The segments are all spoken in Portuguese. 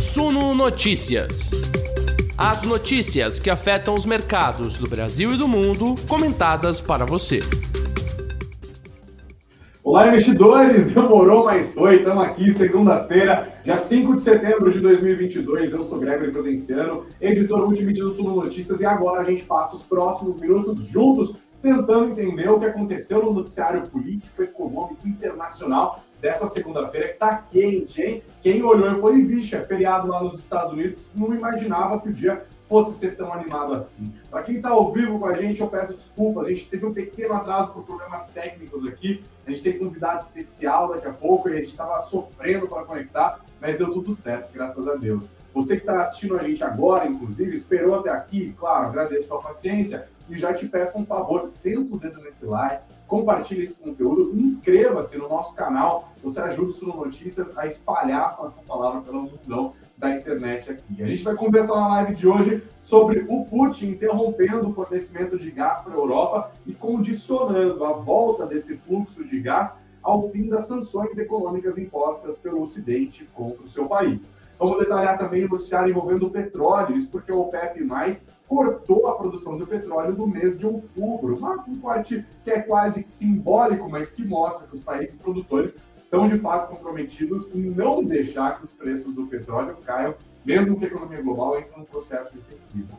Suno Notícias. As notícias que afetam os mercados do Brasil e do mundo, comentadas para você. Olá, investidores! Demorou, mas foi. Estamos aqui segunda-feira, dia 5 de setembro de 2022. Eu sou Gregory Prudenciano, editor multimídia do Suno Notícias, e agora a gente passa os próximos minutos juntos tentando entender o que aconteceu no noticiário político, econômico, internacional dessa segunda-feira que tá quente, hein? Quem olhou e foi, vixe, é feriado lá nos Estados Unidos, não imaginava que o dia fosse ser tão animado assim. Para quem está ao vivo com a gente, eu peço desculpas. A gente teve um pequeno atraso por problemas técnicos aqui. A gente tem convidado especial daqui a pouco e a gente estava sofrendo para conectar, mas deu tudo certo, graças a Deus. Você que está assistindo a gente agora, inclusive, esperou até aqui, claro, agradeço a sua paciência e já te peço um favor, senta o dedo nesse like, compartilhe esse conteúdo, inscreva-se no nosso canal, você ajuda o Suno Notícias a espalhar essa palavra pelo mundão da internet aqui. A gente vai conversar na live de hoje sobre o Putin interrompendo o fornecimento de gás para a Europa e condicionando a volta desse fluxo de gás ao fim das sanções econômicas impostas pelo Ocidente contra o seu país. Vamos detalhar também o noticiário envolvendo o petróleo, isso porque o OPEP+, cortou a produção do petróleo no mês de outubro. Um corte que é quase simbólico, mas que mostra que os países produtores estão de fato comprometidos em não deixar que os preços do petróleo caiam, mesmo que a economia global entre num processo recessivo.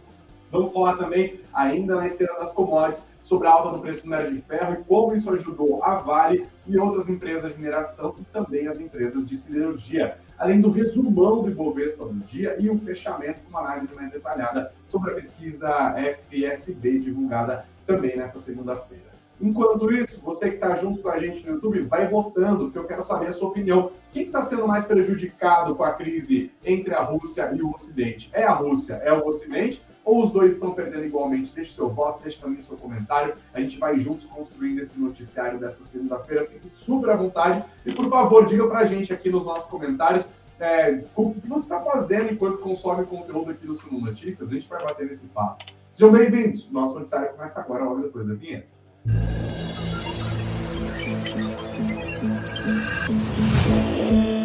Vamos falar também, ainda na esteira das commodities, sobre a alta do preço do minério de ferro e como isso ajudou a Vale e outras empresas de mineração e também as empresas de siderurgia. Além do resumão do Ibovespa do dia e um fechamento com uma análise mais detalhada sobre a pesquisa FSB divulgada também nessa segunda-feira. Enquanto isso, você que está junto com a gente no YouTube, vai votando, porque eu quero saber a sua opinião. Quem está sendo mais prejudicado com a crise entre a Rússia e o Ocidente? É a Rússia? É o Ocidente? Ou os dois estão perdendo igualmente? Deixe seu voto, deixe também seu comentário. A gente vai juntos construindo esse noticiário dessa segunda-feira. Fique super à vontade. E, por favor, diga para a gente aqui nos nossos comentários é, o que você está fazendo enquanto consome conteúdo aqui do Suno Notícias. A gente vai bater nesse papo. Sejam bem-vindos. Nosso noticiário começa agora, logo depois da vinheta. O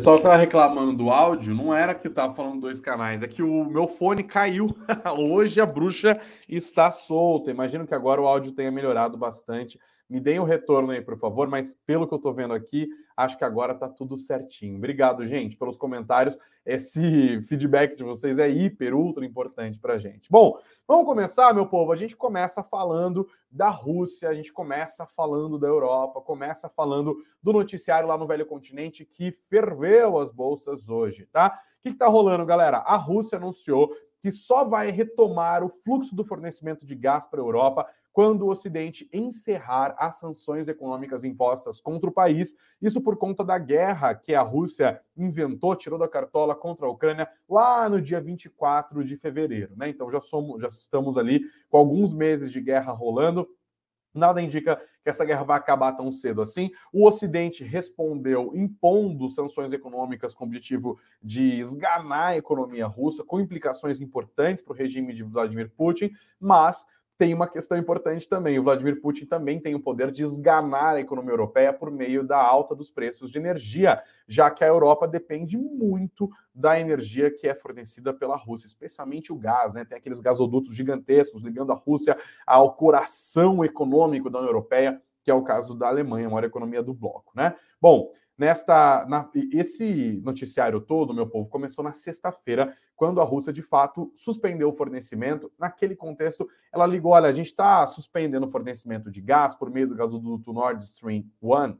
pessoal tá reclamando do áudio, não era que tava falando dois canais, é que o meu fone caiu. Hoje a bruxa está solta. Imagino que agora o áudio tenha melhorado bastante. Me deem o um retorno aí, por favor, mas pelo que eu estou vendo aqui, acho que agora está tudo certinho. Obrigado, gente, pelos comentários. Esse feedback de vocês é hiper, ultra importante para a gente. Bom, vamos começar, meu povo. A gente começa falando da Rússia, a gente começa falando da Europa, começa falando do noticiário lá no Velho Continente que ferveu as bolsas hoje, tá? O que está rolando, galera? A Rússia anunciou que só vai retomar o fluxo do fornecimento de gás para a Europa quando o Ocidente encerrar as sanções econômicas impostas contra o país, isso por conta da guerra que a Rússia inventou, tirou da cartola contra a Ucrânia lá no dia 24 de fevereiro, né? Então já somos, já estamos ali com alguns meses de guerra rolando. Nada indica que essa guerra vai acabar tão cedo assim. O Ocidente respondeu impondo sanções econômicas com o objetivo de esganar a economia russa, com implicações importantes para o regime de Vladimir Putin, mas tem uma questão importante também. O Vladimir Putin também tem o poder de esganar a economia europeia por meio da alta dos preços de energia, já que a Europa depende muito da energia que é fornecida pela Rússia, especialmente o gás, né? Tem aqueles gasodutos gigantescos ligando a Rússia ao coração econômico da União Europeia, que é o caso da Alemanha, a maior economia do bloco, né? Bom, Nesta, na, esse noticiário todo, meu povo, começou na sexta-feira, quando a Rússia de fato suspendeu o fornecimento. Naquele contexto, ela ligou: olha, a gente está suspendendo o fornecimento de gás por meio do gasoduto Nord Stream 1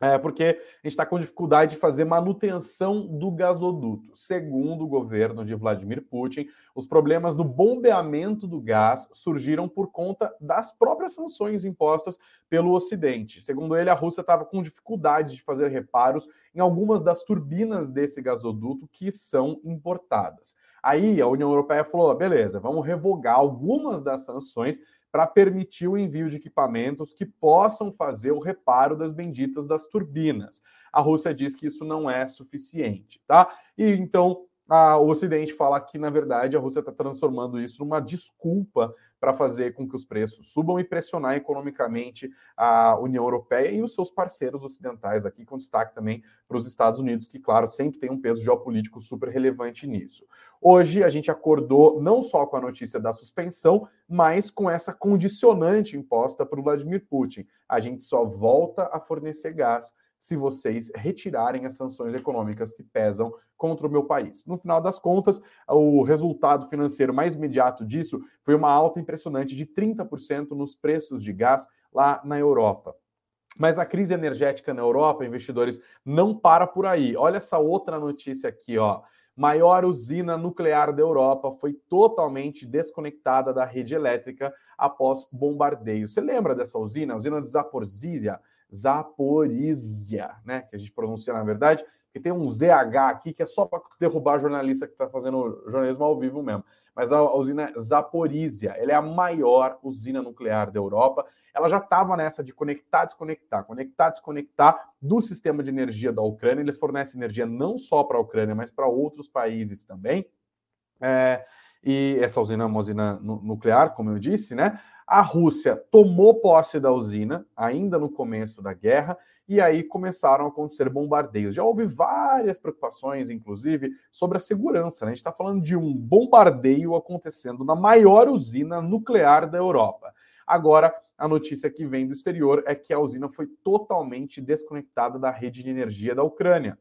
é, porque a gente está com dificuldade de fazer manutenção do gasoduto. Segundo o governo de Vladimir Putin, os problemas no bombeamento do gás surgiram por conta das próprias sanções impostas pelo Ocidente. Segundo ele, a Rússia estava com dificuldades de fazer reparos em algumas das turbinas desse gasoduto que são importadas. Aí a União Europeia falou: beleza, vamos revogar algumas das sanções para permitir o envio de equipamentos que possam fazer o reparo das benditas das turbinas. A Rússia diz que isso não é suficiente, tá? E então a, o Ocidente fala que, na verdade, a Rússia está transformando isso numa desculpa para fazer com que os preços subam e pressionar economicamente a União Europeia e os seus parceiros ocidentais aqui, com destaque também para os Estados Unidos, que, claro, sempre tem um peso geopolítico super relevante nisso. Hoje a gente acordou não só com a notícia da suspensão, mas com essa condicionante imposta por Vladimir Putin. A gente só volta a fornecer gás se vocês retirarem as sanções econômicas que pesam contra o meu país. No final das contas, o resultado financeiro mais imediato disso foi uma alta impressionante de 30% nos preços de gás lá na Europa. Mas a crise energética na Europa, investidores, não para por aí. Olha essa outra notícia aqui, ó. Maior usina nuclear da Europa foi totalmente desconectada da rede elétrica após bombardeio. Você lembra dessa usina? A usina de Zaporizhia, Zaporizhia, né? Que a gente pronuncia na verdade, porque tem um ZH aqui que é só para derrubar jornalista que está fazendo jornalismo ao vivo mesmo. Mas a usina Zaporizhia, ela é a maior usina nuclear da Europa. Ela já estava nessa de conectar, desconectar, conectar, desconectar do sistema de energia da Ucrânia. Eles fornecem energia não só para a Ucrânia, mas para outros países também. É, e essa usina é uma usina nuclear, como eu disse, né? A Rússia tomou posse da usina ainda no começo da guerra e aí começaram a acontecer bombardeios. Já houve várias preocupações, inclusive, sobre a segurança. Né? A gente está falando de um bombardeio acontecendo na maior usina nuclear da Europa. Agora, a notícia que vem do exterior é que a usina foi totalmente desconectada da rede de energia da Ucrânia.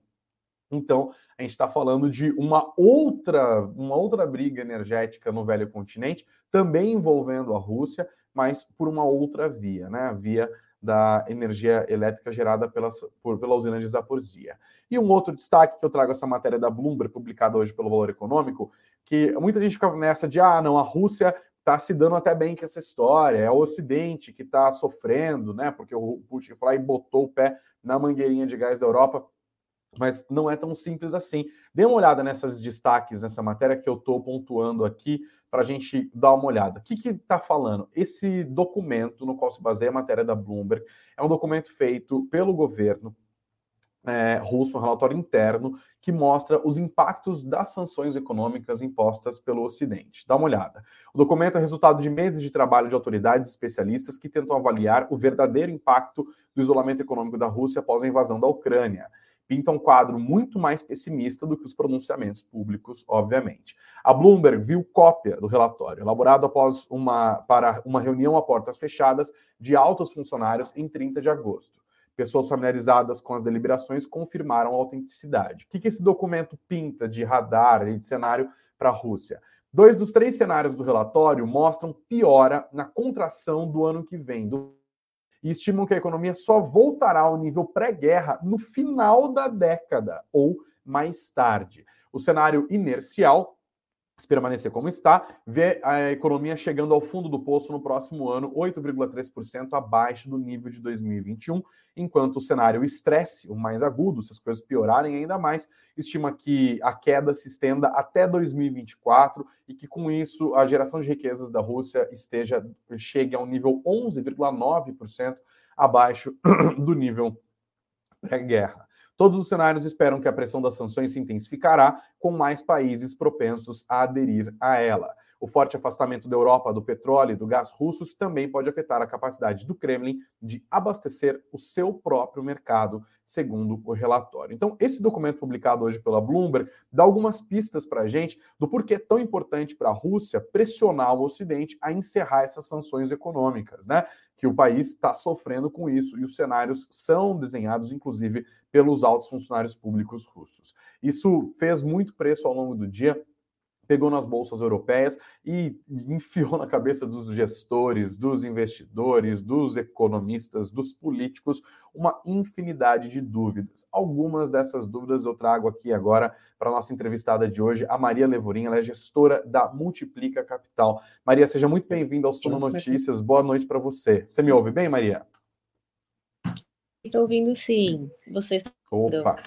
Então, a gente está falando de uma outra, uma outra briga energética no velho continente, também envolvendo a Rússia, mas por uma outra via, né? A via da energia elétrica gerada pela, por, pela usina de Zaporizhia. E um outro destaque que eu trago essa matéria da Bloomberg, publicada hoje pelo Valor Econômico, que muita gente fica nessa de, ah, não, a Rússia está se dando até bem com essa história, é o Ocidente que está sofrendo, né? Porque o Putin foi lá e botou o pé na mangueirinha de gás da Europa mas não é tão simples assim. Dê uma olhada nessas destaques nessa matéria que eu estou pontuando aqui para a gente dar uma olhada. O que está falando? Esse documento no qual se baseia a matéria da Bloomberg é um documento feito pelo governo é, russo, um relatório interno, que mostra os impactos das sanções econômicas impostas pelo Ocidente. Dá uma olhada. O documento é resultado de meses de trabalho de autoridades especialistas que tentam avaliar o verdadeiro impacto do isolamento econômico da Rússia após a invasão da Ucrânia pinta um quadro muito mais pessimista do que os pronunciamentos públicos, obviamente. A Bloomberg viu cópia do relatório, elaborado após uma, para uma reunião a portas fechadas de altos funcionários em 30 de agosto. Pessoas familiarizadas com as deliberações confirmaram a autenticidade. O que, que esse documento pinta de radar e de cenário para a Rússia? Dois dos três cenários do relatório mostram piora na contração do ano que vem, do e estimam que a economia só voltará ao nível pré-guerra no final da década ou mais tarde. O cenário inercial se permanecer como está, vê a economia chegando ao fundo do poço no próximo ano, 8,3% abaixo do nível de 2021, enquanto o cenário estresse, o mais agudo, se as coisas piorarem ainda mais, estima que a queda se estenda até 2024 e que com isso a geração de riquezas da Rússia esteja chegue a um nível 11,9% abaixo do nível pré-guerra. Todos os cenários esperam que a pressão das sanções se intensificará, com mais países propensos a aderir a ela. O forte afastamento da Europa do petróleo e do gás russos também pode afetar a capacidade do Kremlin de abastecer o seu próprio mercado, segundo o relatório. Então, esse documento publicado hoje pela Bloomberg dá algumas pistas para a gente do porquê é tão importante para a Rússia pressionar o Ocidente a encerrar essas sanções econômicas, né? Que o país está sofrendo com isso e os cenários são desenhados, inclusive, pelos altos funcionários públicos russos. Isso fez muito preço ao longo do dia pegou nas bolsas europeias e enfiou na cabeça dos gestores, dos investidores, dos economistas, dos políticos uma infinidade de dúvidas. Algumas dessas dúvidas eu trago aqui agora para a nossa entrevistada de hoje, a Maria Levorin, ela é gestora da Multiplica Capital. Maria, seja muito bem-vinda ao Suno Notícias. Boa noite para você. Você me ouve bem, Maria? Estou ouvindo sim. Você está Opa.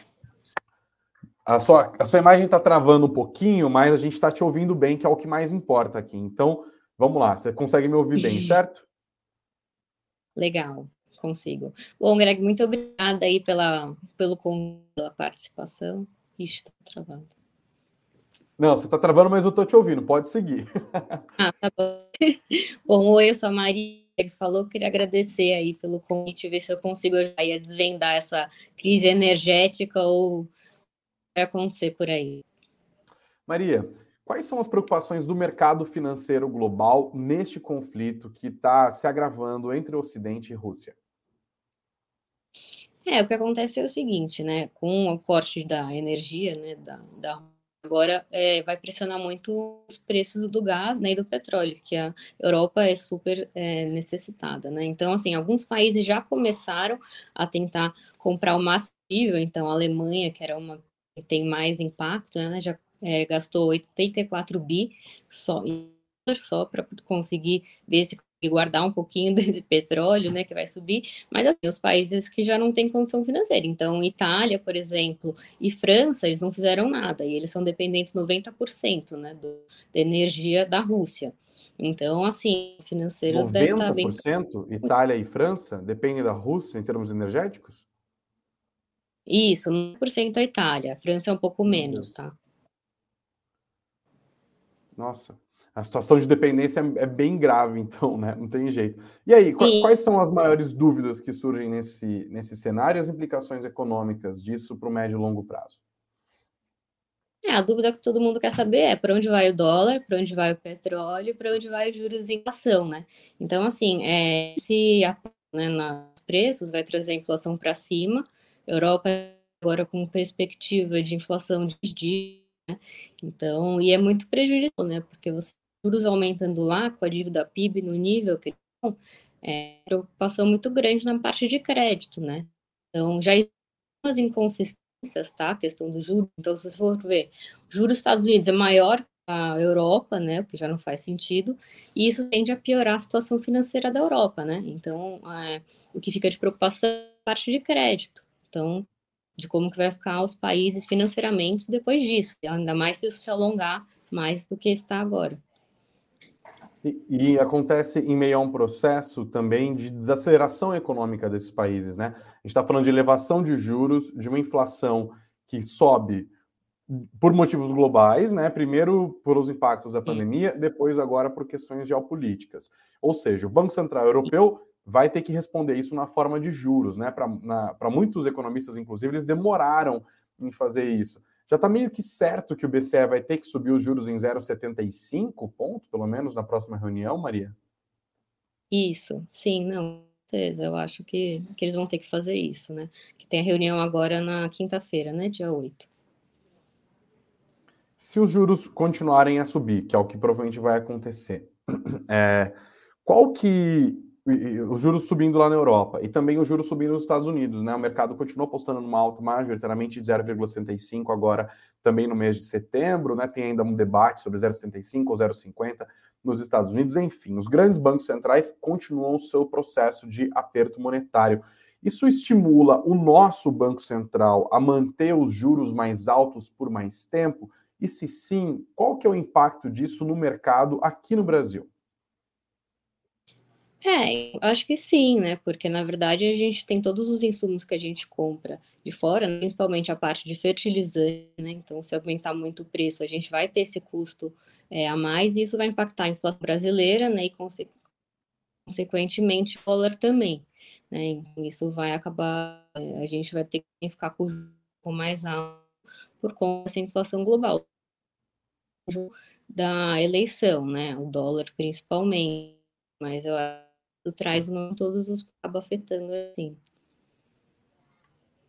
A sua, a sua imagem está travando um pouquinho, mas a gente está te ouvindo bem, que é o que mais importa aqui. Então, vamos lá. Você consegue me ouvir bem, certo? Legal, consigo. Bom, Greg, muito obrigada aí pela, pelo pela participação. Ixi, está travando. Não, você está travando, mas eu estou te ouvindo. Pode seguir. ah, tá bom. bom, oi, eu sou a Maria que falou, queria agradecer aí pelo convite, ver se eu consigo desvendar essa crise energética ou vai acontecer por aí. Maria, quais são as preocupações do mercado financeiro global neste conflito que está se agravando entre o Ocidente e Rússia? É, o que acontece é o seguinte, né? Com o corte da energia, né, da, da agora é, vai pressionar muito os preços do gás né, e do petróleo, que a Europa é super é, necessitada. Né? Então, assim, alguns países já começaram a tentar comprar o máximo possível, então a Alemanha, que era uma tem mais impacto, né, já é, gastou 84 bi só, só para conseguir ver se guardar um pouquinho desse petróleo, né, que vai subir, mas assim, os países que já não têm condição financeira. Então, Itália, por exemplo, e França, eles não fizeram nada, e eles são dependentes 90%, né, do, da energia da Rússia. Então, assim, financeiro 90% deve estar bem... Itália e França dependem da Rússia em termos energéticos? Isso, 9% a Itália. A França é um pouco menos, tá? Nossa a situação de dependência é, bem grave, então, né? Não tem jeito. E aí, quais, quais são as maiores dúvidas que surgem nesse, nesse cenário e as implicações econômicas disso para o médio e longo prazo? É, a dúvida que todo mundo quer saber é para onde vai o dólar, para onde vai o petróleo, para onde vai os juros e inflação, né? Então, assim, é, se né, nos preços vai trazer a inflação para cima, Europa agora com perspectiva de inflação de dia, né? Então, e é muito prejudicial, né? Porque você juros aumentando lá, com a dívida PIB no nível que estão, é preocupação muito grande na parte de crédito, né? Então, já existem umas inconsistências, tá? A questão do juros. Então, se você for ver, o juros dos Estados Unidos é maior que a Europa, né? O que já não faz sentido, e isso tende a piorar a situação financeira da Europa, né? Então, é, o que fica de preocupação é a parte de crédito. Então, de como que vai ficar os países financeiramente depois disso, ainda mais se isso se alongar mais do que está agora. E, e, acontece em meio a um processo também de desaceleração econômica desses países, né? A gente está falando de elevação de juros, de uma inflação que sobe por motivos globais, né? Primeiro pelos impactos da pandemia, depois agora por questões geopolíticas. Ou seja, o Banco Central Europeu vai ter que responder isso na forma de juros, né? Para muitos economistas, inclusive, eles demoraram em fazer isso. Já está meio que certo que o BCE vai ter que subir os juros em 0,75 ponto, pelo menos na próxima reunião, Maria? Isso, sim, não, certeza. Eu acho que, que eles vão ter que fazer isso, né? Que tem a reunião agora na quinta-feira, né? Dia 8. Se os juros continuarem a subir, que é o que provavelmente vai acontecer, é, qual que os juros subindo lá na Europa e também os juros subindo nos Estados Unidos, né? O mercado continuou apostando numa alta majoritariamente de 0,75 agora também no mês de setembro, né? Tem ainda um debate sobre 0,75 ou 0,50 nos Estados Unidos, enfim, os grandes bancos centrais continuam o seu processo de aperto monetário. Isso estimula o nosso Banco Central a manter os juros mais altos por mais tempo? E se sim, qual que é o impacto disso no mercado aqui no Brasil? É, acho que sim, né? Porque na verdade a gente tem todos os insumos que a gente compra de fora, principalmente a parte de fertilizante, né? Então, se aumentar muito o preço, a gente vai ter esse custo é, a mais e isso vai impactar a inflação brasileira, né? E conse consequentemente o dólar também, né? Isso vai acabar, a gente vai ter que ficar com, com mais alto por conta dessa inflação global da eleição, né? O dólar principalmente, mas eu acho traz não todos os acaba afetando assim.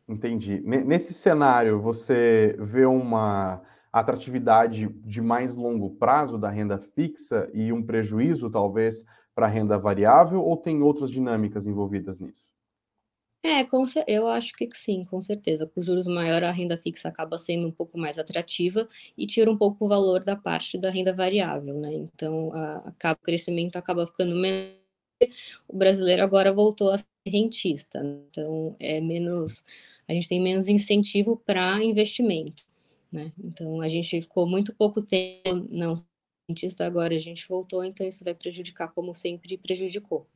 Entendi. Nesse cenário, você vê uma atratividade de mais longo prazo da renda fixa e um prejuízo, talvez, para a renda variável, ou tem outras dinâmicas envolvidas nisso? É, com, eu acho que sim, com certeza. Com juros maiores, a renda fixa acaba sendo um pouco mais atrativa e tira um pouco o valor da parte da renda variável, né? Então, a, a, o crescimento acaba ficando menor o brasileiro agora voltou a ser rentista. Então, é menos, a gente tem menos incentivo para investimento. Né? Então, a gente ficou muito pouco tempo não rentista, agora a gente voltou, então isso vai prejudicar, como sempre prejudicou.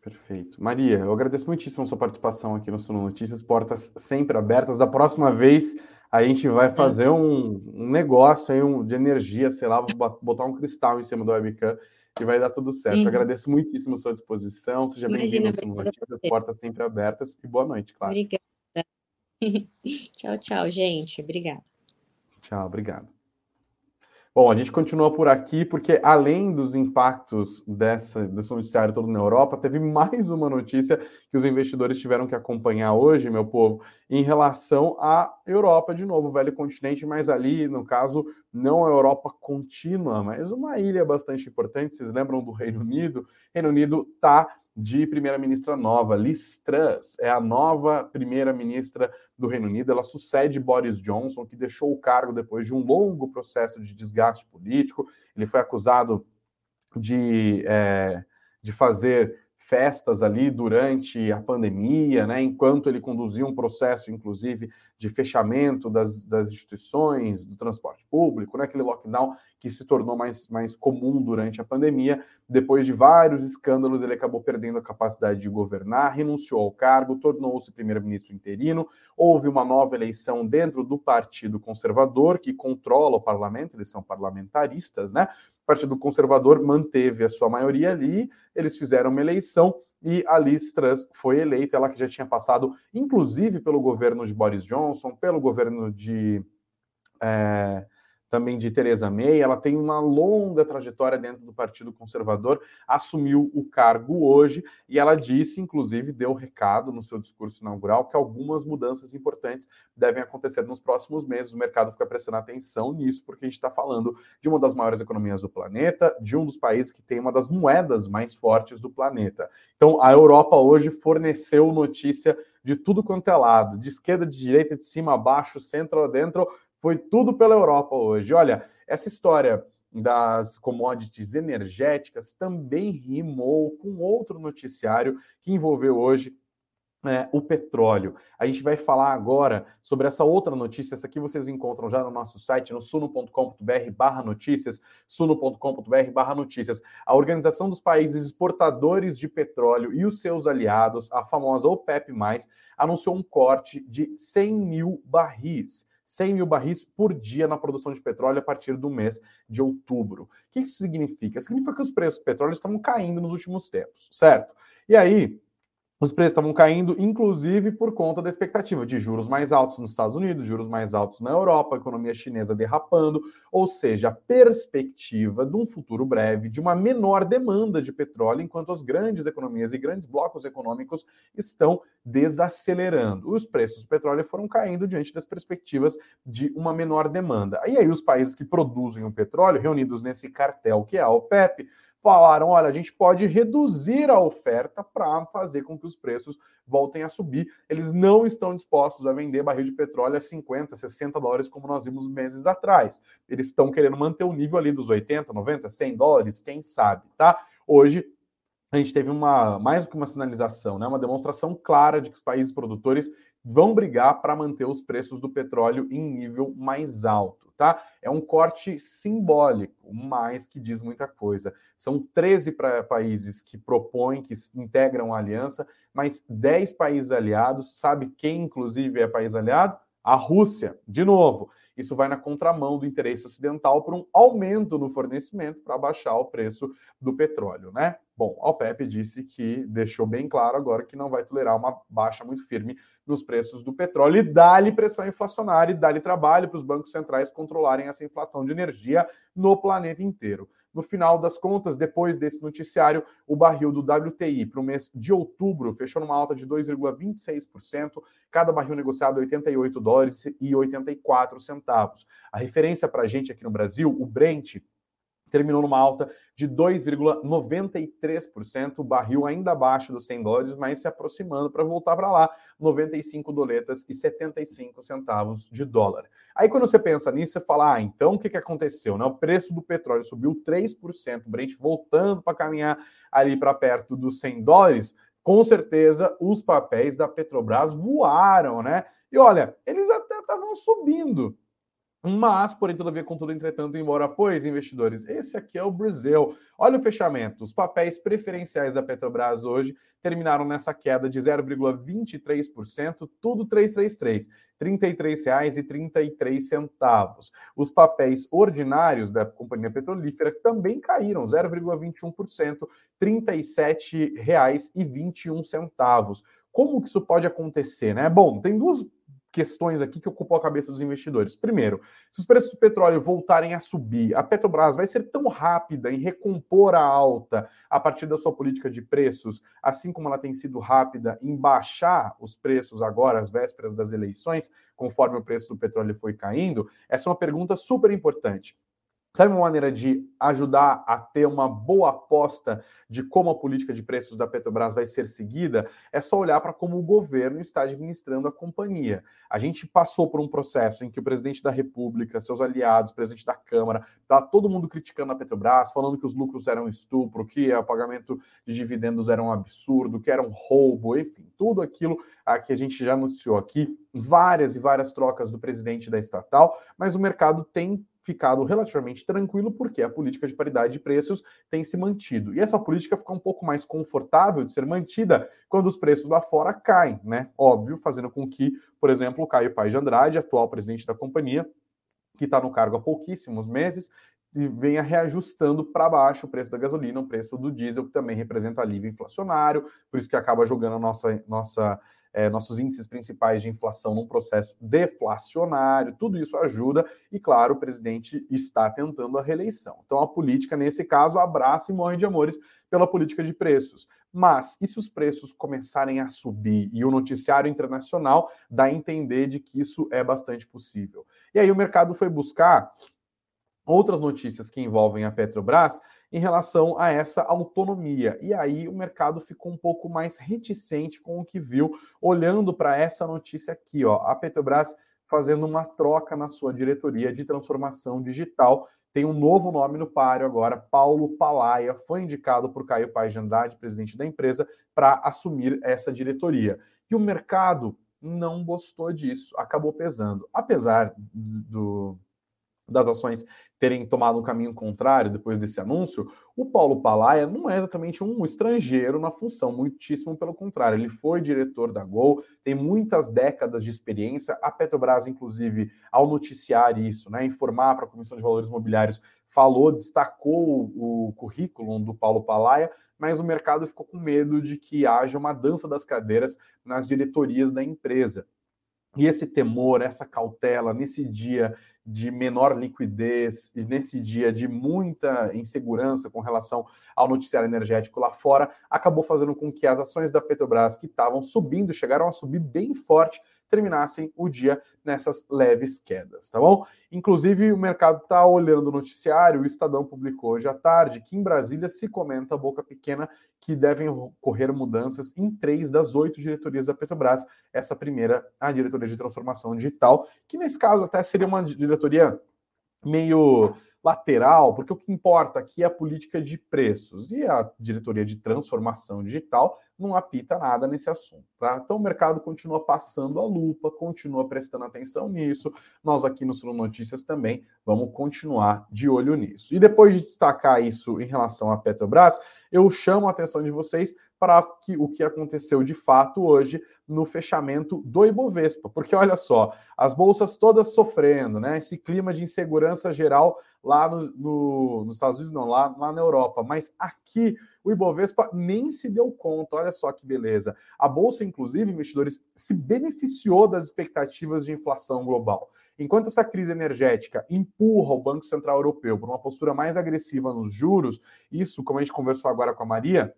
Perfeito. Maria, eu agradeço muitíssimo a sua participação aqui no Suno Notícias, portas sempre abertas. Da próxima vez, a gente vai fazer um, um negócio aí um, de energia, sei lá, botar um cristal em cima do webcam e vai dar tudo certo. Agradeço muitíssimo a sua disposição. Seja bem-vindo ao Notícias, portas sempre abertas e boa noite, claro. Obrigada. tchau, tchau, gente. Obrigada. Tchau, obrigado. Bom, a gente continua por aqui porque, além dos impactos dessa, desse noticiário todo na Europa, teve mais uma notícia que os investidores tiveram que acompanhar hoje, meu povo, em relação à Europa, de novo, o velho continente, mas ali, no caso, não a Europa contínua, mas uma ilha bastante importante. Vocês lembram do Reino Unido? Reino Unido está de primeira-ministra nova. Liz Truss é a nova primeira-ministra do Reino Unido. Ela sucede Boris Johnson, que deixou o cargo depois de um longo processo de desgaste político. Ele foi acusado de, é, de fazer festas ali durante a pandemia, né, enquanto ele conduzia um processo, inclusive, de fechamento das, das instituições, do transporte público, né, aquele lockdown que se tornou mais, mais comum durante a pandemia. Depois de vários escândalos, ele acabou perdendo a capacidade de governar, renunciou ao cargo, tornou-se primeiro-ministro interino. Houve uma nova eleição dentro do Partido Conservador, que controla o parlamento, eles são parlamentaristas, né? Partido Conservador manteve a sua maioria ali, eles fizeram uma eleição e a Liz Truss foi eleita, ela que já tinha passado, inclusive, pelo governo de Boris Johnson, pelo governo de. É, também de Teresa May, ela tem uma longa trajetória dentro do Partido Conservador, assumiu o cargo hoje e ela disse, inclusive, deu recado no seu discurso inaugural que algumas mudanças importantes devem acontecer nos próximos meses. O mercado fica prestando atenção nisso, porque a gente está falando de uma das maiores economias do planeta, de um dos países que tem uma das moedas mais fortes do planeta. Então, a Europa hoje forneceu notícia de tudo quanto é lado, de esquerda, de direita, de cima a baixo, centro a dentro, foi tudo pela Europa hoje. Olha, essa história das commodities energéticas também rimou com outro noticiário que envolveu hoje é, o petróleo. A gente vai falar agora sobre essa outra notícia. Essa aqui vocês encontram já no nosso site, no suno.com.br barra notícias, suno.com.br barra notícias. A Organização dos Países Exportadores de Petróleo e os seus aliados, a famosa OPEP+, anunciou um corte de 100 mil barris 100 mil barris por dia na produção de petróleo a partir do mês de outubro. O que isso significa? Significa que os preços do petróleo estavam caindo nos últimos tempos, certo? E aí, os preços estavam caindo, inclusive por conta da expectativa de juros mais altos nos Estados Unidos, juros mais altos na Europa, economia chinesa derrapando, ou seja, a perspectiva de um futuro breve de uma menor demanda de petróleo, enquanto as grandes economias e grandes blocos econômicos estão desacelerando. Os preços do petróleo foram caindo diante das perspectivas de uma menor demanda. E aí os países que produzem o petróleo, reunidos nesse cartel que é a OPEP, falaram: olha, a gente pode reduzir a oferta para fazer com que os preços voltem a subir. Eles não estão dispostos a vender barril de petróleo a 50, 60 dólares, como nós vimos meses atrás. Eles estão querendo manter o nível ali dos 80, 90, 100 dólares, quem sabe, tá? Hoje a gente teve uma mais do que uma sinalização, né? Uma demonstração clara de que os países produtores vão brigar para manter os preços do petróleo em nível mais alto, tá? É um corte simbólico, mas que diz muita coisa. São 13 pra, países que propõem, que integram a aliança, mas 10 países aliados. Sabe quem, inclusive, é país aliado? A Rússia, de novo. Isso vai na contramão do interesse ocidental por um aumento no fornecimento para baixar o preço do petróleo, né? Bom, a OPEP disse que deixou bem claro agora que não vai tolerar uma baixa muito firme nos preços do petróleo e dá-lhe pressão inflacionária e dá-lhe trabalho para os bancos centrais controlarem essa inflação de energia no planeta inteiro. No final das contas, depois desse noticiário, o barril do WTI para o mês de outubro fechou numa alta de 2,26%, cada barril negociado 88 dólares e 84 centavos. A referência para a gente aqui no Brasil, o Brent, terminou numa alta de 2,93%, o barril ainda abaixo dos 100 dólares, mas se aproximando para voltar para lá, 95 doletas e 75 centavos de dólar. Aí quando você pensa nisso, você fala, ah, então o que, que aconteceu? Né? O preço do petróleo subiu 3%, o Brent voltando para caminhar ali para perto dos 100 dólares, com certeza os papéis da Petrobras voaram, né? E olha, eles até estavam subindo, Mas, porém, todavia, contudo, entretanto, embora, pois, investidores, esse aqui é o Brasil. Olha o fechamento. Os papéis preferenciais da Petrobras hoje terminaram nessa queda de 0,23%, tudo 333, R$ 33,33. Os papéis ordinários da companhia petrolífera também caíram 0,21%, R$ 37,21. Como que isso pode acontecer, né? Bom, tem duas questões aqui que ocupam a cabeça dos investidores. Primeiro, se os preços do petróleo voltarem a subir, a Petrobras vai ser tão rápida em recompor a alta a partir da sua política de preços, assim como ela tem sido rápida em baixar os preços agora, às vésperas das eleições, conforme o preço do petróleo foi caindo? Essa é uma pergunta super importante. Sabe uma maneira de ajudar a ter uma boa aposta de como a política de preços da Petrobras vai ser seguida? É só olhar para como o governo está administrando a companhia. A gente passou por um processo em que o presidente da República, seus aliados, presidente da Câmara, tá todo mundo criticando a Petrobras, falando que os lucros eram estupro, que o pagamento de dividendos era um absurdo, que era um roubo, enfim, tudo aquilo que a gente já noticiou aqui, várias e várias trocas do presidente da estatal, mas o mercado tem ficado relativamente tranquilo porque a política de paridade de preços tem se mantido. E essa política fica um pouco mais confortável de ser mantida quando os preços lá fora caem, né? Óbvio, fazendo com que, por exemplo, o Caio Paes de Andrade, atual presidente da companhia, que está no cargo há pouquíssimos meses, venha reajustando para baixo o preço da gasolina, o preço do diesel, que também representa alívio inflacionário, por isso que acaba jogando a nossa, nossa é, nossos índices principais de inflação num processo deflacionário, tudo isso ajuda, e claro, o presidente está tentando a reeleição. Então a política, nesse caso, abraça e morre de amores pela política de preços. Mas e se os preços começarem a subir? E o noticiário internacional dá a entender de que isso é bastante possível. E aí o mercado foi buscar outras notícias que envolvem a Petrobras em relação a essa autonomia. E aí o mercado ficou um pouco mais reticente com o que viu, olhando para essa notícia aqui, ó, a Petrobras fazendo uma troca na sua diretoria de transformação digital. Tem um novo nome no páreo agora, Paulo Palaia, foi indicado por Caio Paes de Andrade, presidente da empresa, para assumir essa diretoria. E o mercado não gostou disso, acabou pesando. Apesar do, das ações terem tomado um caminho contrário depois desse anúncio, o Paulo Palaia não é exatamente um estrangeiro na função, muitíssimo pelo contrário. Ele foi diretor da Gol, tem muitas décadas de experiência. A Petrobras, inclusive, ao noticiar isso, né, informar para a Comissão de Valores Imobiliários, falou, destacou o currículo do Paulo Palaia, mas o mercado ficou com medo de que haja uma dança das cadeiras nas diretorias da empresa. E esse temor, essa cautela, nesse dia de menor liquidez e nesse dia de muita insegurança com relação ao noticiário energético lá fora, acabou fazendo com que as ações da Petrobras que estavam subindo, chegaram a subir bem forte, terminassem o dia nessas leves quedas, tá bom? Inclusive, o mercado está olhando o noticiário, o Estadão publicou hoje à tarde que em Brasília se comenta a boca pequena que devem ocorrer mudanças em três das oito diretorias da Petrobras. Essa primeira, a diretoria de transformação digital, que nesse caso até seria uma diretoria meio lateral, porque o que importa aqui é a política de preços e a diretoria de transformação digital não apita nada nesse assunto, tá? Então o mercado continua passando a lupa, continua prestando atenção nisso. Nós aqui no Sul Notícias também vamos continuar de olho nisso. E depois de destacar isso em relação à Petrobras, eu chamo a atenção de vocês para que, o que aconteceu de fato hoje no fechamento do Ibovespa, porque olha só, as bolsas todas sofrendo, né? Esse clima de insegurança geral lá no, no, nos Estados Unidos, não, lá, lá na Europa, mas aqui o Ibovespa nem se deu conta, olha só que beleza. A bolsa, inclusive, investidores, se beneficiou das expectativas de inflação global. Enquanto essa crise energética empurra o Banco Central Europeu para uma postura mais agressiva nos juros, isso, como a gente conversou agora com a Maria,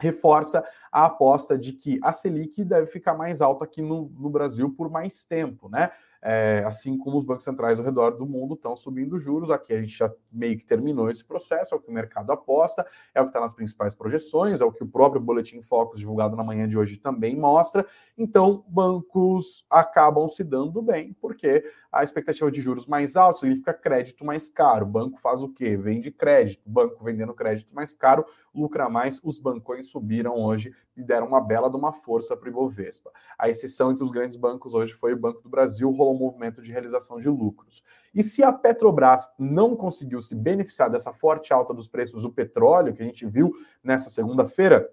reforça a aposta de que a Selic deve ficar mais alta aqui no, no Brasil por mais tempo, né? É, assim como os bancos centrais ao redor do mundo estão subindo juros, aqui a gente já meio que terminou esse processo, é o que o mercado aposta, é o que está nas principais projeções, é o que o próprio Boletim Focus divulgado na manhã de hoje também mostra. Então, bancos acabam se dando bem, porque a expectativa de juros mais alta significa crédito mais caro. O banco faz o quê? Vende crédito. O banco vendendo crédito mais caro, lucra mais. Os bancões subiram hoje e deram uma bela de uma força para o Ibovespa. A exceção entre os grandes bancos hoje foi o Banco do Brasil, rolou ao movimento de realização de lucros. E se a Petrobras não conseguiu se beneficiar dessa forte alta dos preços do petróleo que a gente viu nessa segunda-feira,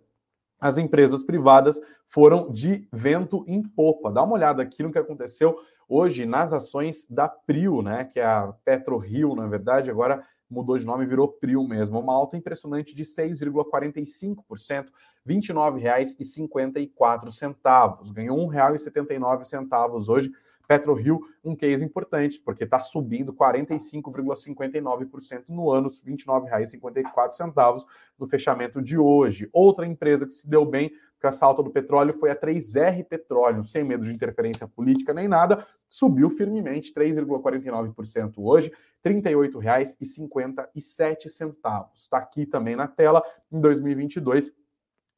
as empresas privadas foram de vento em popa. Dá uma olhada aqui no que aconteceu hoje nas ações da Prio, né, que é a PetroRio, na verdade, agora mudou de nome e virou Prio mesmo. Uma alta impressionante de 6,45%, R$ 29,54. Ganhou R$ 1,79 hoje. PetroRio, um case importante, porque está subindo 45,59% no ano, R$ 29,54 no fechamento de hoje. Outra empresa que se deu bem com essa alta do petróleo foi a 3R Petróleo, sem medo de interferência política nem nada, subiu firmemente 3,49% hoje, R$ 38,57. Está aqui também na tela, em 2022,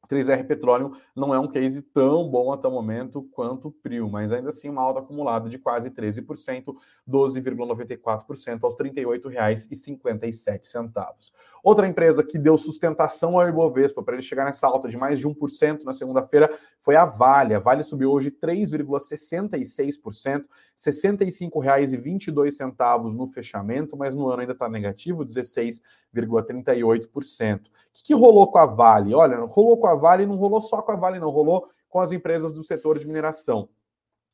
3R Petroleum não é um case tão bom até o momento quanto o Prio, mas ainda assim uma alta acumulada de quase 13%, 12,94% aos R$ 38,57. Outra empresa que deu sustentação ao Ibovespa para ele chegar nessa alta de mais de 1% na segunda-feira foi a Vale. A Vale subiu hoje 3,66%, R$ 65,22 no fechamento, mas no ano ainda está negativo, 16,38%. O que, que rolou com a Vale? Olha, rolou com a Vale, não rolou só com a Vale, não, rolou com as empresas do setor de mineração.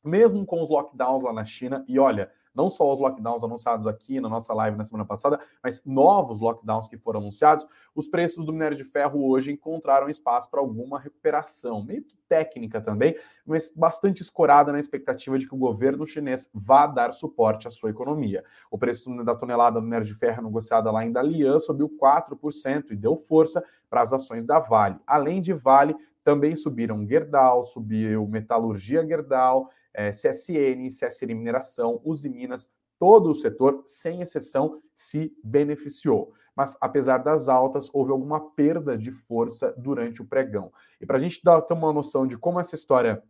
Mesmo com os lockdowns lá na China, e olha, não só os lockdowns anunciados aqui na nossa live na semana passada, mas novos lockdowns que foram anunciados, os preços do minério de ferro hoje encontraram espaço para alguma recuperação, meio que técnica também, mas bastante escorada na expectativa de que o governo chinês vá dar suporte à sua economia. O preço da tonelada do minério de ferro negociada lá em Dalian subiu 4% e deu força para as ações da Vale. Além de Vale, também subiram Gerdau, subiu Metalurgia Gerdau, é, CSN, CSN Mineração, Uzi Minas, todo o setor, sem exceção, se beneficiou. Mas, apesar das altas, houve alguma perda de força durante o pregão. E para a gente dar, ter uma noção de como essa história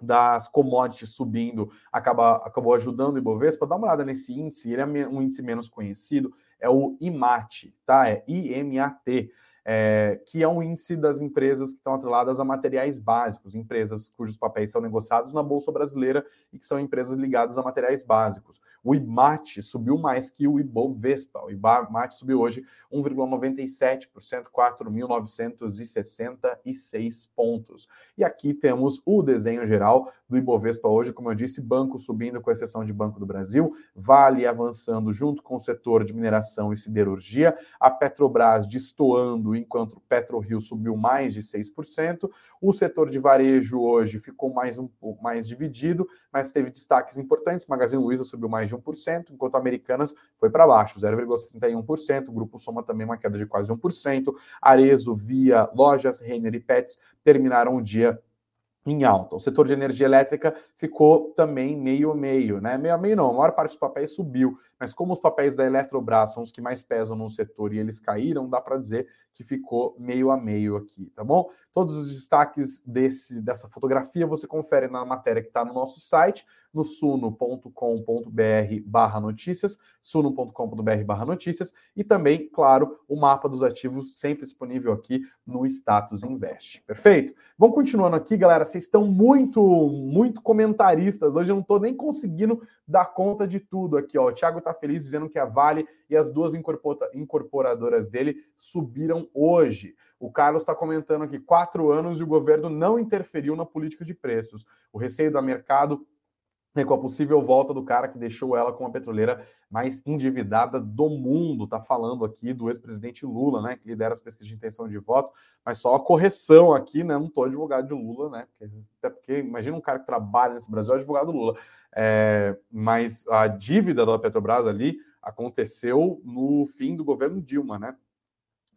das commodities subindo acaba, acabou ajudando o Ibovespa, dá uma olhada nesse índice, ele é um índice menos conhecido, é o IMAT, tá? É IMAT é, que é um índice das empresas que estão atreladas a materiais básicos, empresas cujos papéis são negociados na Bolsa Brasileira e que são empresas ligadas a materiais básicos. O IMAT subiu mais que o Ibovespa. O IMAT subiu hoje 1,97%, 4.966 pontos. E aqui temos o desenho geral do Ibovespa hoje, como eu disse, banco subindo, com exceção de Banco do Brasil, Vale avançando junto com o setor de mineração e siderurgia, a Petrobras destoando enquanto o PetroRio subiu mais de 6%. O setor de varejo hoje ficou mais um mais dividido, mas teve destaques importantes. Magazine Luiza subiu mais de 1%, enquanto Americanas foi para baixo, 0,31%. O Grupo Soma também uma queda de quase 1%. Arezo, Via, Lojas, Renner e Pets terminaram o dia em alta. O setor de energia elétrica ficou também meio a meio, né? Meio a meio não, a maior parte dos papéis subiu, mas como os papéis da Eletrobras são os que mais pesam no setor e eles caíram, dá para dizer que ficou meio a meio aqui, tá bom? Todos os destaques desse, dessa fotografia você confere na matéria que está no nosso site, no suno.com.br barra notícias, suno.com.br barra notícias, e também, claro, o mapa dos ativos sempre disponível aqui no Status Invest. Perfeito? Vamos continuando aqui, galera. Vocês estão muito, muito comentaristas. Hoje eu não estou nem conseguindo dar conta de tudo aqui. Ó. O Thiago está feliz dizendo que a Vale e as duas incorporadoras dele subiram hoje. O Carlos está comentando aqui: quatro anos e o governo não interferiu na política de preços. O receio do mercado é com a possível volta do cara que deixou ela com a petroleira mais endividada do mundo. Tá falando aqui do ex-presidente Lula, né? Que lidera as pesquisas de intenção de voto, mas só a correção aqui, né? Não tô advogado de Lula, né? Até porque imagina um cara que trabalha nesse Brasil, é advogado Lula. É, mas a dívida da Petrobras ali aconteceu no fim do governo Dilma, né?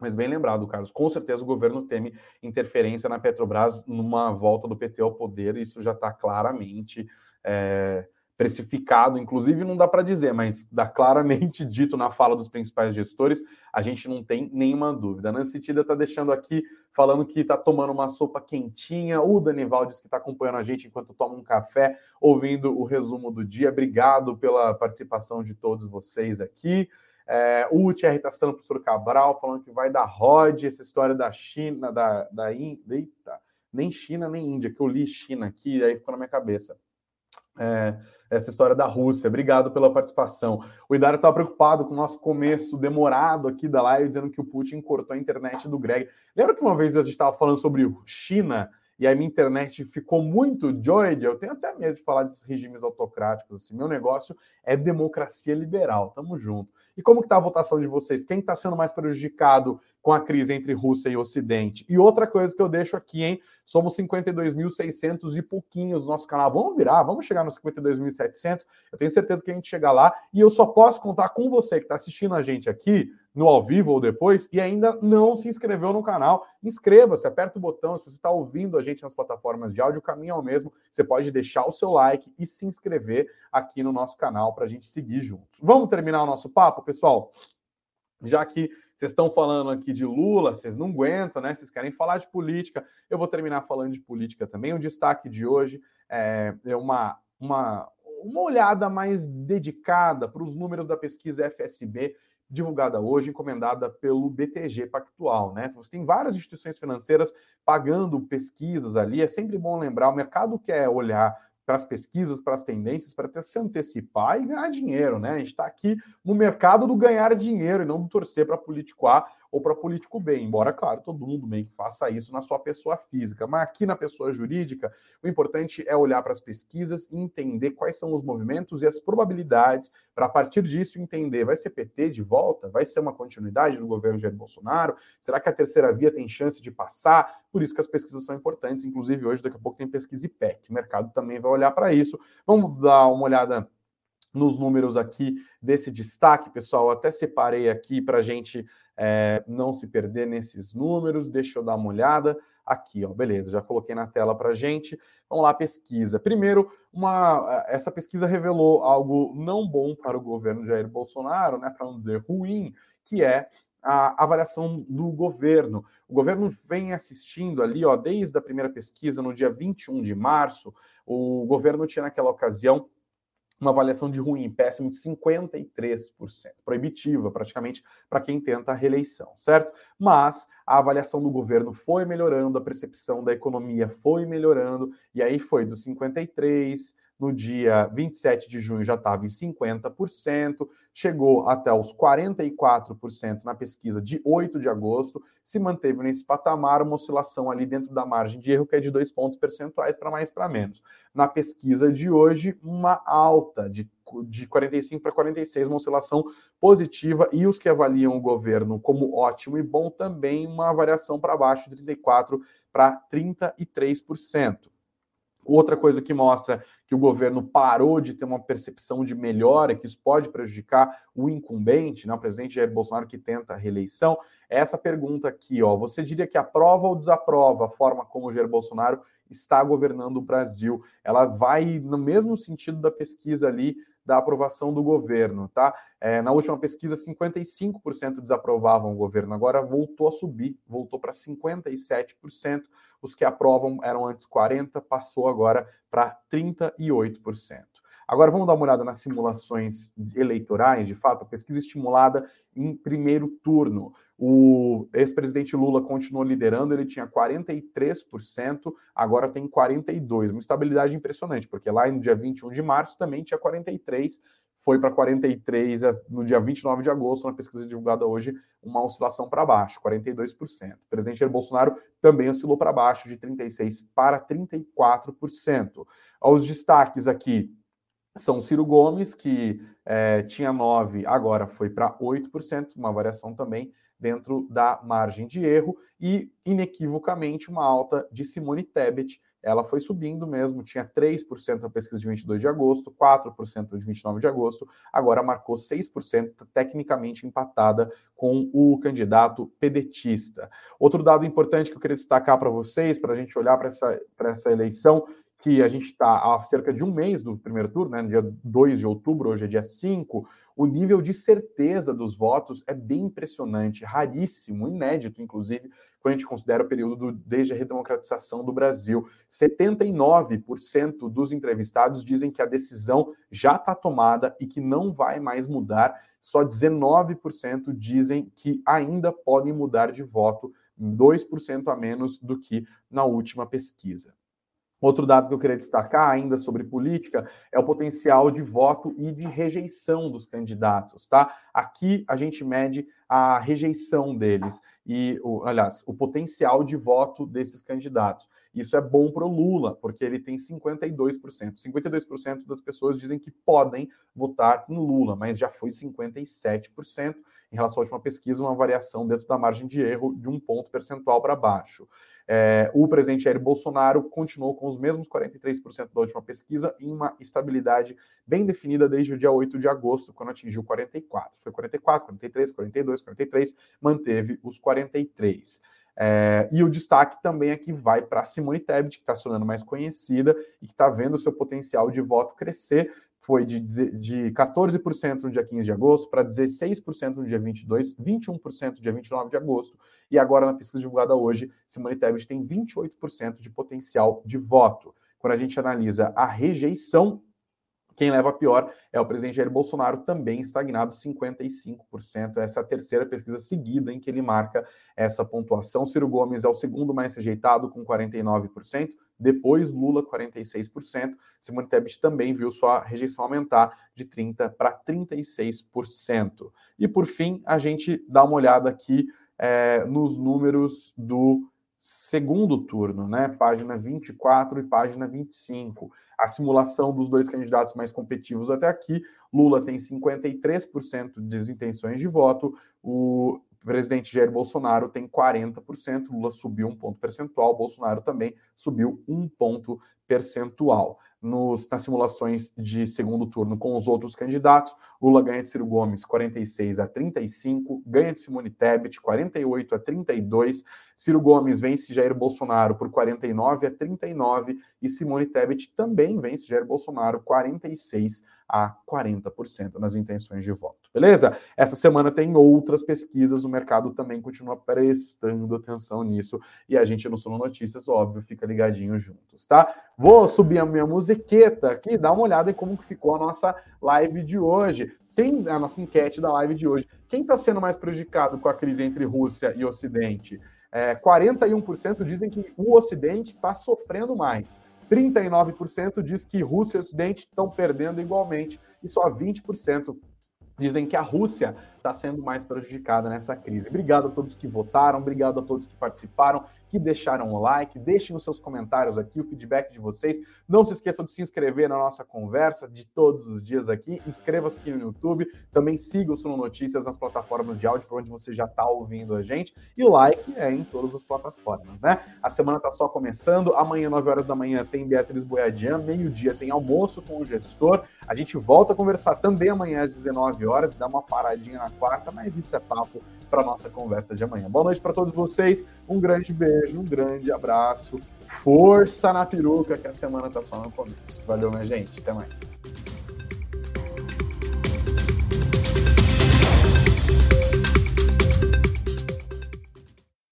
Mas bem lembrado, Carlos, com certeza o governo teme interferência na Petrobras numa volta do PT ao poder, isso já está claramente é, precificado, inclusive não dá para dizer, mas dá claramente dito na fala dos principais gestores, a gente não tem nenhuma dúvida. A Nancy Tida está deixando aqui, falando que está tomando uma sopa quentinha, o Danival diz que está acompanhando a gente enquanto toma um café, ouvindo o resumo do dia. Obrigado pela participação de todos vocês aqui. É, o Thierry está citando o professor Cabral, falando que vai dar ROD, essa história da China, da, da Índia, nem China nem Índia, que eu li China aqui, aí ficou na minha cabeça é, essa história da Rússia. Obrigado pela participação. O Idara estava preocupado com o nosso começo demorado aqui da live, dizendo que o Putin cortou a internet do Greg. Lembra que uma vez a gente estava falando sobre China e a minha internet ficou muito doida? Eu tenho até medo de falar desses regimes autocráticos. Assim. Meu negócio é democracia liberal. Tamo junto. E como que está a votação de vocês? Quem está sendo mais prejudicado com a crise entre Rússia e Ocidente? E outra coisa que eu deixo aqui, hein? Somos 52.600 e pouquinhos no nosso canal. Vamos virar, vamos chegar nos 52.700. Eu tenho certeza que a gente chega lá. E eu só posso contar com você que está assistindo a gente aqui no ao vivo ou depois e ainda não se inscreveu no canal, inscreva-se, aperta o botão. Se você está ouvindo a gente nas plataformas de áudio, o caminho é o mesmo. Você pode deixar o seu like e se inscrever aqui no nosso canal para a gente seguir juntos. Vamos terminar o nosso papo, pessoal? Já que vocês estão falando aqui de Lula, vocês não aguentam, né? Vocês querem falar de política, eu vou terminar falando de política também. O destaque de hoje é, é uma, uma, uma olhada mais dedicada para os números da pesquisa FSB divulgada hoje, encomendada pelo BTG Pactual, né? Você tem várias instituições financeiras pagando pesquisas ali. É sempre bom lembrar, o mercado quer olhar para as pesquisas, para as tendências, para até se antecipar e ganhar dinheiro, né? A gente está aqui no mercado do ganhar dinheiro e não do torcer para político A ou para político B, embora, claro, todo mundo bem que faça isso na sua pessoa física. Mas aqui na pessoa jurídica, o importante é olhar para as pesquisas e entender quais são os movimentos e as probabilidades, para a partir disso entender, vai ser PT de volta? Vai ser uma continuidade do governo Jair Bolsonaro? Será que a terceira via tem chance de passar? Por isso que as pesquisas são importantes, inclusive hoje, daqui a pouco tem pesquisa IPEC. O mercado também vai olhar para isso. Vamos dar uma olhada nos números aqui desse destaque, pessoal. Eu até separei aqui para a gente é, não se perder nesses números. Deixa eu dar uma olhada aqui, ó. Beleza, já coloquei na tela para gente. Vamos lá, pesquisa. Primeiro, uma, essa pesquisa revelou algo não bom para o governo Jair Bolsonaro, né? Para não dizer ruim, que é a avaliação do governo. O governo vem assistindo ali, ó, desde a primeira pesquisa, no dia 21 de março, o governo tinha naquela ocasião uma avaliação de ruim, péssimo de 53%, proibitiva praticamente para quem tenta a reeleição, certo? Mas a avaliação do governo foi melhorando, a percepção da economia foi melhorando, e aí foi dos 53 no dia 27 de junho já estava em 50%, chegou até os 44% na pesquisa de 8 de agosto, se manteve nesse patamar, uma oscilação ali dentro da margem de erro, que é de dois pontos percentuais para mais para menos. Na pesquisa de hoje, uma alta de, de 45 para 46, uma oscilação positiva, e os que avaliam o governo como ótimo e bom também uma variação para baixo de 34 para 33%. Outra coisa que mostra que o governo parou de ter uma percepção de melhora, que isso pode prejudicar o incumbente, né, o presidente Jair Bolsonaro que tenta a reeleição, é essa pergunta aqui, ó. Você diria que aprova ou desaprova a forma como o Jair Bolsonaro está governando o Brasil? Ela vai no mesmo sentido da pesquisa ali da aprovação do governo, tá? É, na última pesquisa, 55% desaprovavam o governo, agora voltou a subir, voltou para 57%. Os que aprovam eram antes 40%, passou agora para 38%. Agora vamos dar uma olhada nas simulações eleitorais, de fato, a pesquisa estimulada em primeiro turno. O ex-presidente Lula continuou liderando, ele tinha 43%, agora tem 42%. Uma estabilidade impressionante, porque lá no dia 21 de março também tinha 43%, foi para 43 é, no dia 29 de agosto, na pesquisa divulgada hoje, uma oscilação para baixo, 42%. O presidente Jair Bolsonaro também oscilou para baixo, de 36% para 34%. Os destaques aqui são Ciro Gomes, que é, tinha 9%, agora foi para 8%, uma variação também dentro da margem de erro, e inequivocamente uma alta de Simone Tebet, ela foi subindo mesmo, tinha 3% na pesquisa de 22 de agosto, 4% de 29 de agosto, agora marcou 6%, tecnicamente empatada com o candidato pedetista. Outro dado importante que eu queria destacar para vocês, para a gente olhar para essa, essa eleição, que a gente está há cerca de um mês do primeiro turno, né, no dia 2 de outubro, hoje é dia 5, o nível de certeza dos votos é bem impressionante, raríssimo, inédito, inclusive, quando a gente considera o período do, desde a redemocratização do Brasil. 79% dos entrevistados dizem que a decisão já está tomada e que não vai mais mudar, só 19% dizem que ainda podem mudar de voto, 2% a menos do que na última pesquisa. Outro dado que eu queria destacar ainda sobre política é o potencial de voto e de rejeição dos candidatos, tá? Aqui a gente mede a rejeição deles e, aliás, o potencial de voto desses candidatos. Isso é bom para o Lula, porque ele tem 52%. 52% das pessoas dizem que podem votar em Lula, mas já foi 57% em relação à última pesquisa, uma variação dentro da margem de erro de um ponto percentual para baixo. É, o presidente Jair Bolsonaro continuou com os mesmos 43% da última pesquisa, em uma estabilidade bem definida desde o dia 8 de agosto, quando atingiu 44. Foi 44, 43, 42, 43, manteve os 43. É, e o destaque também aqui vai para Simone Tebet, que está se tornando mais conhecida e que está vendo o seu potencial de voto crescer foi de, de 14% no dia 15 de agosto para 16% no dia 22, 21% no dia 29 de agosto, e agora na pesquisa divulgada hoje, Simone Tebet tem 28% de potencial de voto. Quando a gente analisa a rejeição, quem leva a pior é o presidente Jair Bolsonaro, também estagnado 55%. Essa é a terceira pesquisa seguida em que ele marca essa pontuação. Ciro Gomes é o segundo mais rejeitado, com 49%. Depois, Lula, 46%. Simone Tebet também viu sua rejeição aumentar de 30% para 36%. E, por fim, a gente dá uma olhada aqui é, nos números do segundo turno, né? Página 24 e página 25. A simulação dos dois candidatos mais competitivos até aqui. Lula tem 53% de intenções de voto, o o presidente Jair Bolsonaro tem 40%, Lula subiu um ponto percentual, Bolsonaro também subiu um ponto percentual. Nos, nas simulações de segundo turno com os outros candidatos, Lula ganha de Ciro Gomes 46 a 35, ganha de Simone Tebet 48 a 32, Ciro Gomes vence Jair Bolsonaro por 49 a 39 e Simone Tebet também vence Jair Bolsonaro 46 a 40% nas intenções de voto. Beleza? Essa semana tem outras pesquisas, o mercado também continua prestando atenção nisso e a gente no Suno Notícias, óbvio, fica ligadinho juntos, tá? Vou subir a minha musiqueta aqui, dá uma olhada em como ficou a nossa live de hoje. Quem a nossa enquete da live de hoje? Quem está sendo mais prejudicado com a crise entre Rússia e Ocidente? É, 41% dizem que o Ocidente está sofrendo mais. 39% diz que Rússia e Ocidente estão perdendo igualmente e só 20% dizem que a Rússia está sendo mais prejudicada nessa crise. Obrigado a todos que votaram, obrigado a todos que participaram, que deixaram o like, deixem os seus comentários aqui, o feedback de vocês. Não se esqueçam de se inscrever na nossa conversa de todos os dias aqui. Inscreva-se aqui no YouTube, também siga o Suno Notícias nas plataformas de áudio, por onde você já está ouvindo a gente. E o like é em todas as plataformas, né? A semana está só começando. Amanhã, 9 horas da manhã, tem Beatriz Boiadian. Meio-dia tem almoço com o gestor. A gente volta a conversar também amanhã às 19 horas, dá uma paradinha na quarta, mas isso é papo para nossa conversa de amanhã. Boa noite para todos vocês, um grande beijo, um grande abraço, força na peruca, que a semana está só no começo. Valeu, minha gente, até mais.